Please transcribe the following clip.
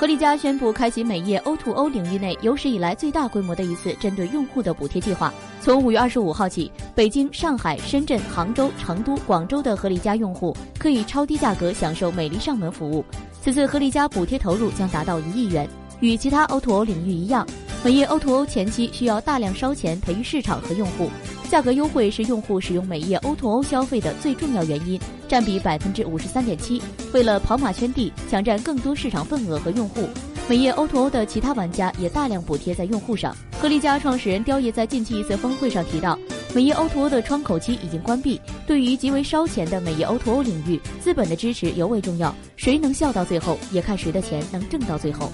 合力家宣布开启美业 O2O 领域内有史以来最大规模的一次针对用户的补贴计划。从五月二十五号起，北京、上海、深圳、杭州、成都、广州的合力家用户可以超低价格享受美丽上门服务。此次合力家补贴投入将达到一亿元。与其他 O2O 领域一样，美业 O2O 前期需要大量烧钱培育市场和用户。价格优惠是用户使用美业 O2O 消费的最重要原因，占比百分之五十三点七。为了跑马圈地，抢占更多市场份额和用户，美业 O2O 的其他玩家也大量补贴在用户上。合力家创始人刁爷在近期一次峰会上提到，美业 O2O 的窗口期已经关闭。对于极为烧钱的美业 O2O 领域，资本的支持尤为重要。谁能笑到最后，也看谁的钱能挣到最后。